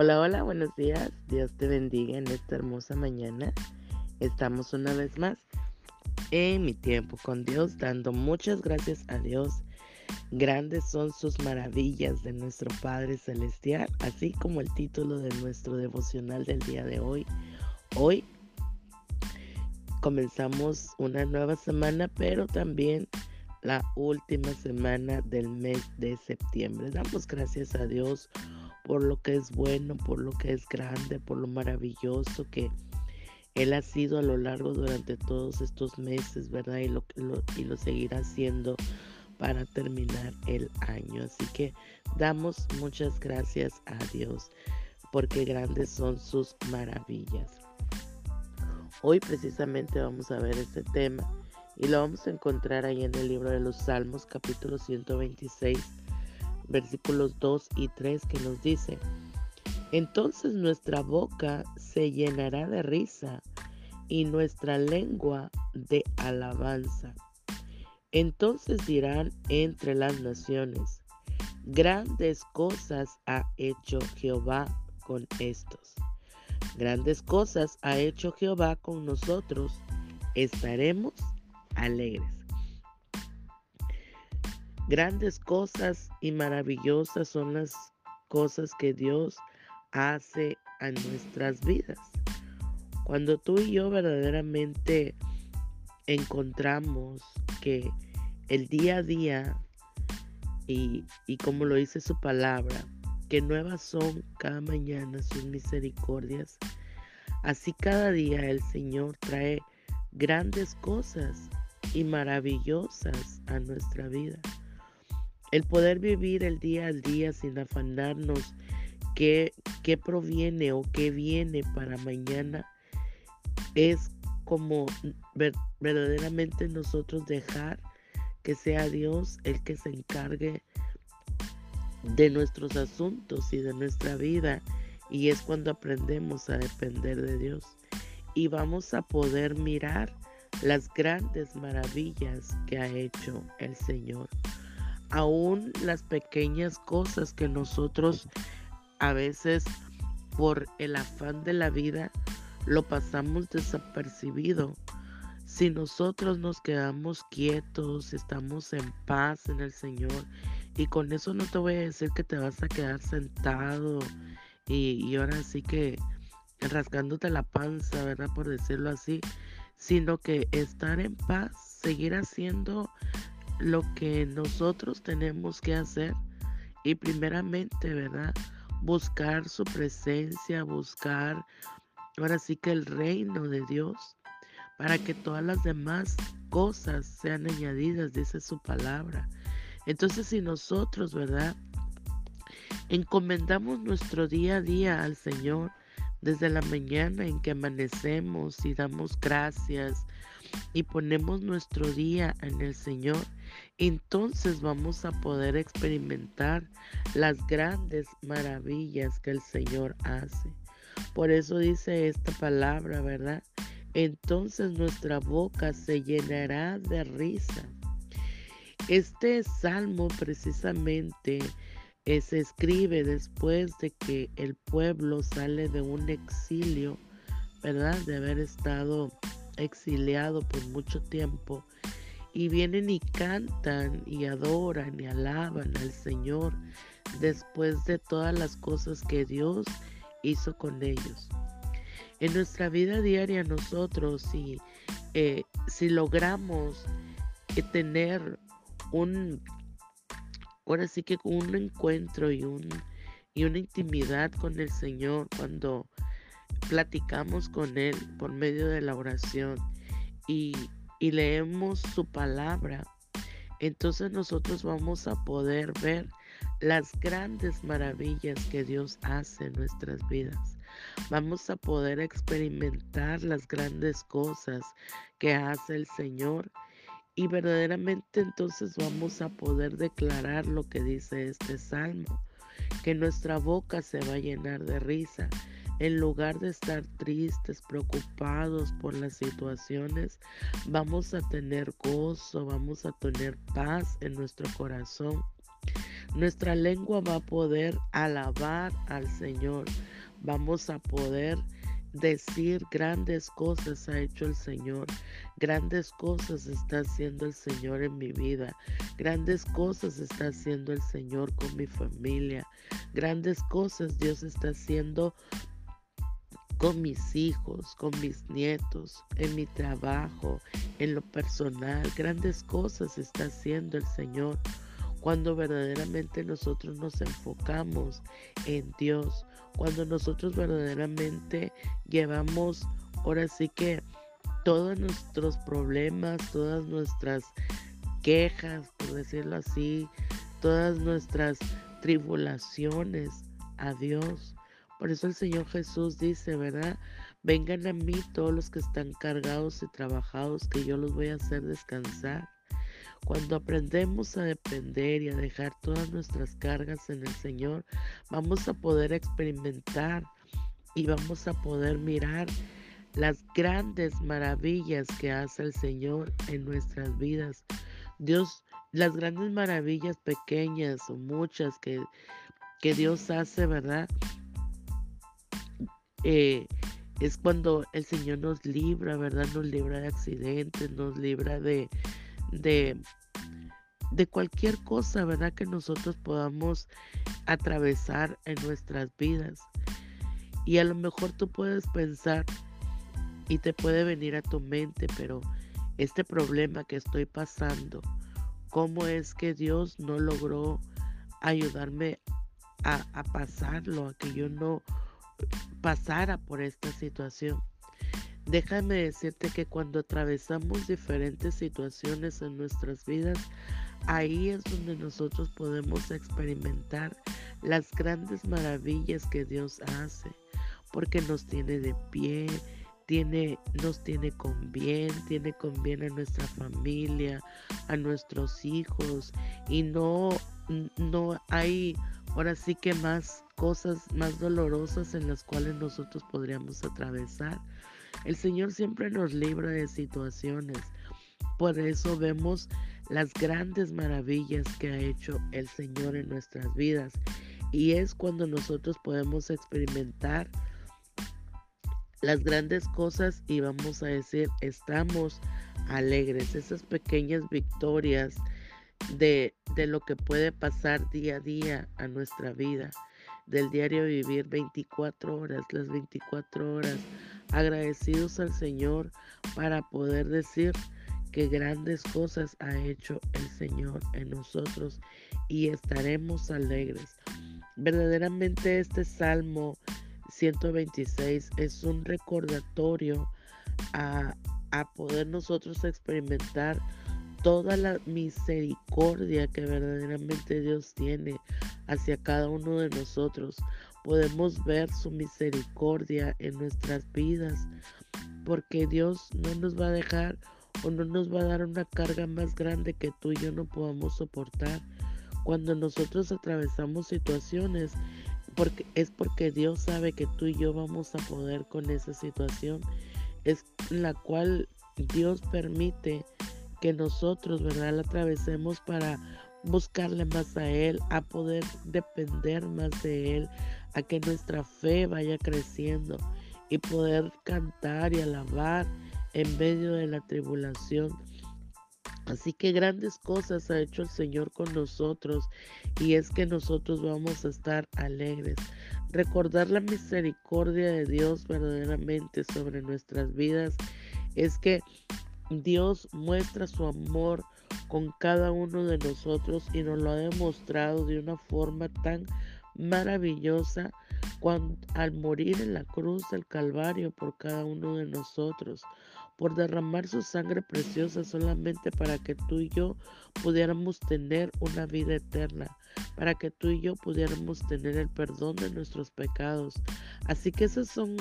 Hola, hola, buenos días. Dios te bendiga en esta hermosa mañana. Estamos una vez más en mi tiempo con Dios, dando muchas gracias a Dios. Grandes son sus maravillas de nuestro Padre Celestial, así como el título de nuestro devocional del día de hoy. Hoy comenzamos una nueva semana, pero también la última semana del mes de septiembre. Damos gracias a Dios por lo que es bueno, por lo que es grande, por lo maravilloso que Él ha sido a lo largo durante todos estos meses, ¿verdad? Y lo, y lo seguirá haciendo para terminar el año. Así que damos muchas gracias a Dios porque grandes son sus maravillas. Hoy precisamente vamos a ver este tema y lo vamos a encontrar ahí en el libro de los Salmos capítulo 126 versículos 2 y 3 que nos dice, entonces nuestra boca se llenará de risa y nuestra lengua de alabanza. Entonces dirán entre las naciones, grandes cosas ha hecho Jehová con estos. Grandes cosas ha hecho Jehová con nosotros, estaremos alegres. Grandes cosas y maravillosas son las cosas que Dios hace a nuestras vidas. Cuando tú y yo verdaderamente encontramos que el día a día y, y, como lo dice su palabra, que nuevas son cada mañana sus misericordias, así cada día el Señor trae grandes cosas y maravillosas a nuestra vida. El poder vivir el día al día sin afanarnos qué, qué proviene o qué viene para mañana es como verdaderamente nosotros dejar que sea Dios el que se encargue de nuestros asuntos y de nuestra vida. Y es cuando aprendemos a depender de Dios. Y vamos a poder mirar las grandes maravillas que ha hecho el Señor aún las pequeñas cosas que nosotros a veces por el afán de la vida lo pasamos desapercibido. Si nosotros nos quedamos quietos, estamos en paz en el Señor, y con eso no te voy a decir que te vas a quedar sentado y, ahora sí que rasgándote la panza, ¿verdad? Por decirlo así, sino que estar en paz, seguir haciendo lo que nosotros tenemos que hacer y primeramente, ¿verdad? Buscar su presencia, buscar ahora sí que el reino de Dios para que todas las demás cosas sean añadidas, dice su palabra. Entonces si nosotros, ¿verdad? Encomendamos nuestro día a día al Señor desde la mañana en que amanecemos y damos gracias y ponemos nuestro día en el Señor, entonces vamos a poder experimentar las grandes maravillas que el Señor hace. Por eso dice esta palabra, ¿verdad? Entonces nuestra boca se llenará de risa. Este salmo precisamente eh, se escribe después de que el pueblo sale de un exilio, ¿verdad? De haber estado exiliado por mucho tiempo y vienen y cantan y adoran y alaban al Señor después de todas las cosas que Dios hizo con ellos. En nuestra vida diaria nosotros si, eh, si logramos eh, tener un, ahora sí que un encuentro y, un, y una intimidad con el Señor cuando platicamos con Él por medio de la oración y, leemos su palabra, entonces nosotros vamos a poder ver las grandes maravillas que Dios hace en nuestras vidas. Vamos a poder experimentar las grandes cosas que hace el Señor y verdaderamente entonces vamos a poder declarar lo que dice este salmo, que nuestra boca se va a llenar de risa en lugar de estar tristes, preocupados por las situaciones, vamos a tener gozo, vamos a tener paz en nuestro corazón. Nuestra lengua va a poder alabar al Señor. Vamos a poder decir grandes cosas ha hecho el Señor, grandes cosas está haciendo el Señor en mi vida, grandes cosas está haciendo el Señor con mi familia, grandes cosas Dios está haciendo con mis hijos, con mis nietos, en mi trabajo, en lo personal, grandes cosas está haciendo el Señor cuando verdaderamente nosotros nos enfocamos en Dios, cuando nosotros verdaderamente llevamos ahora sí que todos nuestros problemas, todas nuestras quejas, por decirlo así, todas nuestras tribulaciones a Dios. Por eso el Señor Jesús dice, ¿verdad? Vengan a mí todos los que están cargados y trabajados, que yo los voy a hacer descansar. Cuando aprendemos a depender y a dejar todas nuestras cargas en el Señor, vamos a poder experimentar y vamos a poder mirar las grandes maravillas que hace el Señor en nuestras vidas. Dios, las grandes maravillas pequeñas o muchas que, que Dios hace, ¿verdad? Eh, es cuando el Señor nos libra, ¿verdad? Nos libra de accidentes, nos libra de, de, de cualquier cosa, ¿verdad? Que nosotros podamos atravesar en nuestras vidas. Y a lo mejor tú puedes pensar y te puede venir a tu mente, pero este problema que estoy pasando, ¿cómo es que Dios no logró ayudarme a, a pasarlo, a que yo no pasara por esta situación? Déjame decirte que cuando atravesamos diferentes situaciones en nuestras vidas, ahí es donde nosotros podemos experimentar las grandes maravillas que Dios hace, porque nos tiene de pie, tiene, nos tiene con bien, tiene con bien a nuestra familia, a nuestros hijos, y no, no hay ahora sí que más cosas más dolorosas en las cuales nosotros podríamos atravesar. El Señor siempre nos libra de situaciones. Por eso vemos las grandes maravillas que ha hecho el Señor en nuestras vidas. Y es cuando nosotros podemos experimentar las grandes cosas y vamos a decir, estamos alegres. Esas pequeñas victorias de, de lo que puede pasar día a día a nuestra vida. Del diario vivir 24 horas, las 24 horas agradecidos al Señor para poder decir que grandes cosas ha hecho el Señor en nosotros y estaremos alegres. Verdaderamente este Salmo 126 es un recordatorio a, a poder nosotros experimentar toda la misericordia que verdaderamente Dios tiene hacia cada uno de nosotros podemos ver su misericordia en nuestras vidas, porque Dios no nos va a dejar o no nos va a dar una carga más grande que tú y yo no podamos soportar. Cuando nosotros atravesamos situaciones, porque, es porque Dios sabe que tú y yo vamos a poder con esa situación, es la cual Dios permite que nosotros, ¿verdad?, la atravesemos para buscarle más a Él, a poder depender más de Él, a que nuestra fe vaya creciendo y poder cantar y alabar en medio de la tribulación. Así que grandes cosas ha hecho el Señor con nosotros y es que nosotros vamos a estar alegres. Recordar la misericordia de Dios verdaderamente sobre nuestras vidas es que Dios muestra su amor con cada uno de nosotros y nos lo ha demostrado de una forma tan maravillosa cuando, al morir en la cruz del Calvario por cada uno de nosotros, por derramar su sangre preciosa solamente para que tú y yo pudiéramos tener una vida eterna, para que tú y yo pudiéramos tener el perdón de nuestros pecados. Así que esa son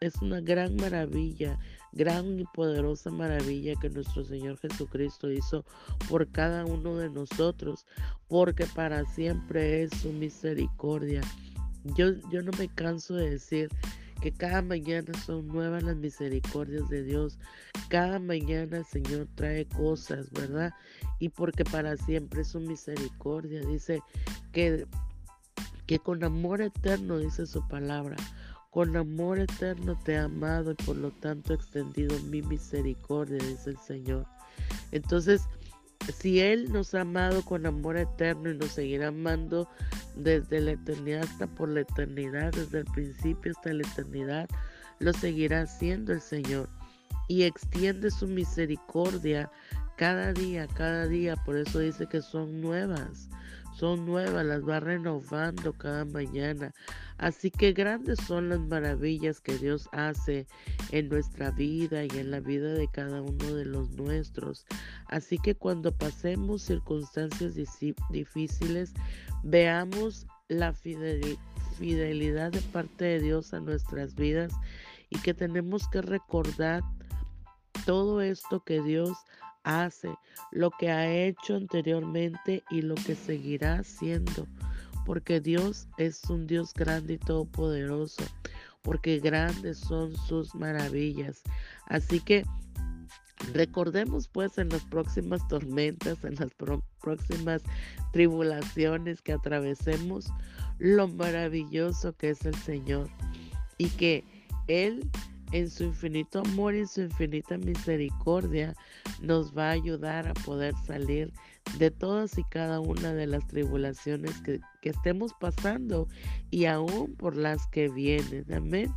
es una gran maravilla, gran y poderosa maravilla que nuestro Señor Jesucristo hizo por cada uno de nosotros, porque para siempre es su misericordia. Yo, yo no me canso de decir que cada mañana son nuevas las misericordias de Dios. Cada mañana el Señor trae cosas, ¿verdad? Y porque para siempre es su misericordia. Dice que, que con amor eterno, dice su palabra, con amor eterno te he amado y por lo tanto he extendido mi misericordia, dice el Señor. Entonces, si Él nos ha amado con amor eterno y nos seguirá amando desde la eternidad hasta por la eternidad, desde el principio hasta la eternidad, lo seguirá haciendo el Señor. Y extiende su misericordia cada día, cada día. Por eso dice que son nuevas son nuevas, las va renovando cada mañana. Así que grandes son las maravillas que Dios hace en nuestra vida y en la vida de cada uno de los nuestros. Así que cuando pasemos circunstancias difíciles, veamos la fidelidad de parte de Dios a nuestras vidas y que tenemos que recordar todo esto que Dios hace, lo que ha hecho anteriormente y lo que seguirá haciendo. Porque Dios es un Dios grande y todopoderoso. Porque grandes son sus maravillas. Así que recordemos pues en las próximas tormentas, en las próximas tribulaciones que atravesemos, lo maravilloso que es el Señor. Y que Él en su infinito amor y su infinita misericordia nos va a ayudar a poder salir de todas y cada una de las tribulaciones que, estemos pasando y aún por las que vienen. Amén.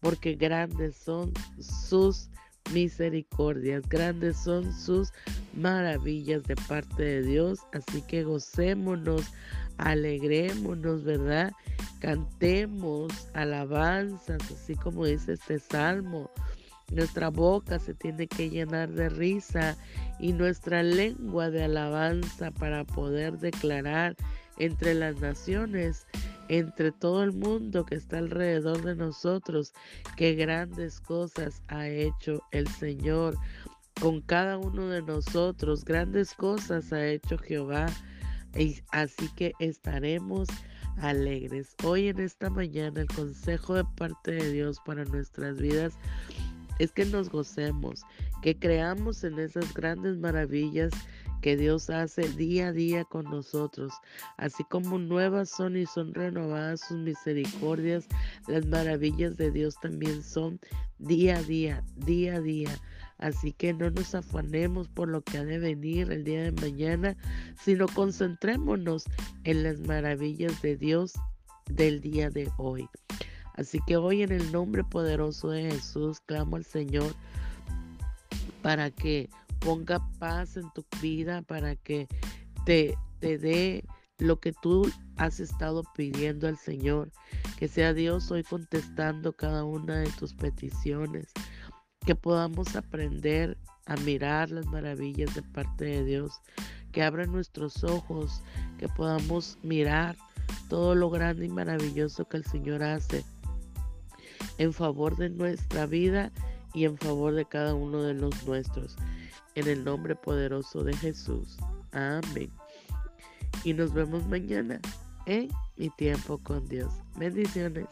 Porque grandes son sus misericordias, grandes son sus maravillas de parte de Dios. Así que gocémonos, alegrémonos, ¿verdad? Cantemos alabanzas, así como dice este salmo. Nuestra boca se tiene que llenar de risa y nuestra lengua de alabanza para poder declarar entre las naciones, entre todo el mundo que está alrededor de nosotros, qué grandes cosas ha hecho el Señor con cada uno de nosotros. Grandes cosas ha hecho Jehová. Así que estaremos alegres. Hoy en esta mañana el consejo de parte de Dios para nuestras vidas es que nos gocemos, que creamos en esas grandes maravillas que Dios hace día a día con nosotros. Así como nuevas son y son renovadas sus misericordias, las maravillas de Dios también son día a día, día a día. Así que no nos afanemos por lo que ha de venir el día de mañana, sino concentrémonos en las maravillas de Dios del día de hoy. Así que hoy en el nombre poderoso de Jesús clamo al Señor para que ponga paz en tu vida, para que te, te dé lo que tú has estado pidiendo al Señor. Que sea Dios hoy contestando cada una de tus peticiones que podamos aprender a mirar las maravillas de parte de Dios, que abra nuestros ojos, que podamos mirar todo lo grande y maravilloso que el Señor hace en favor de nuestra vida y en favor de cada uno de los nuestros. En el nombre poderoso de Jesús. Amén. Y nos vemos mañana en mi tiempo con Dios. Bendiciones.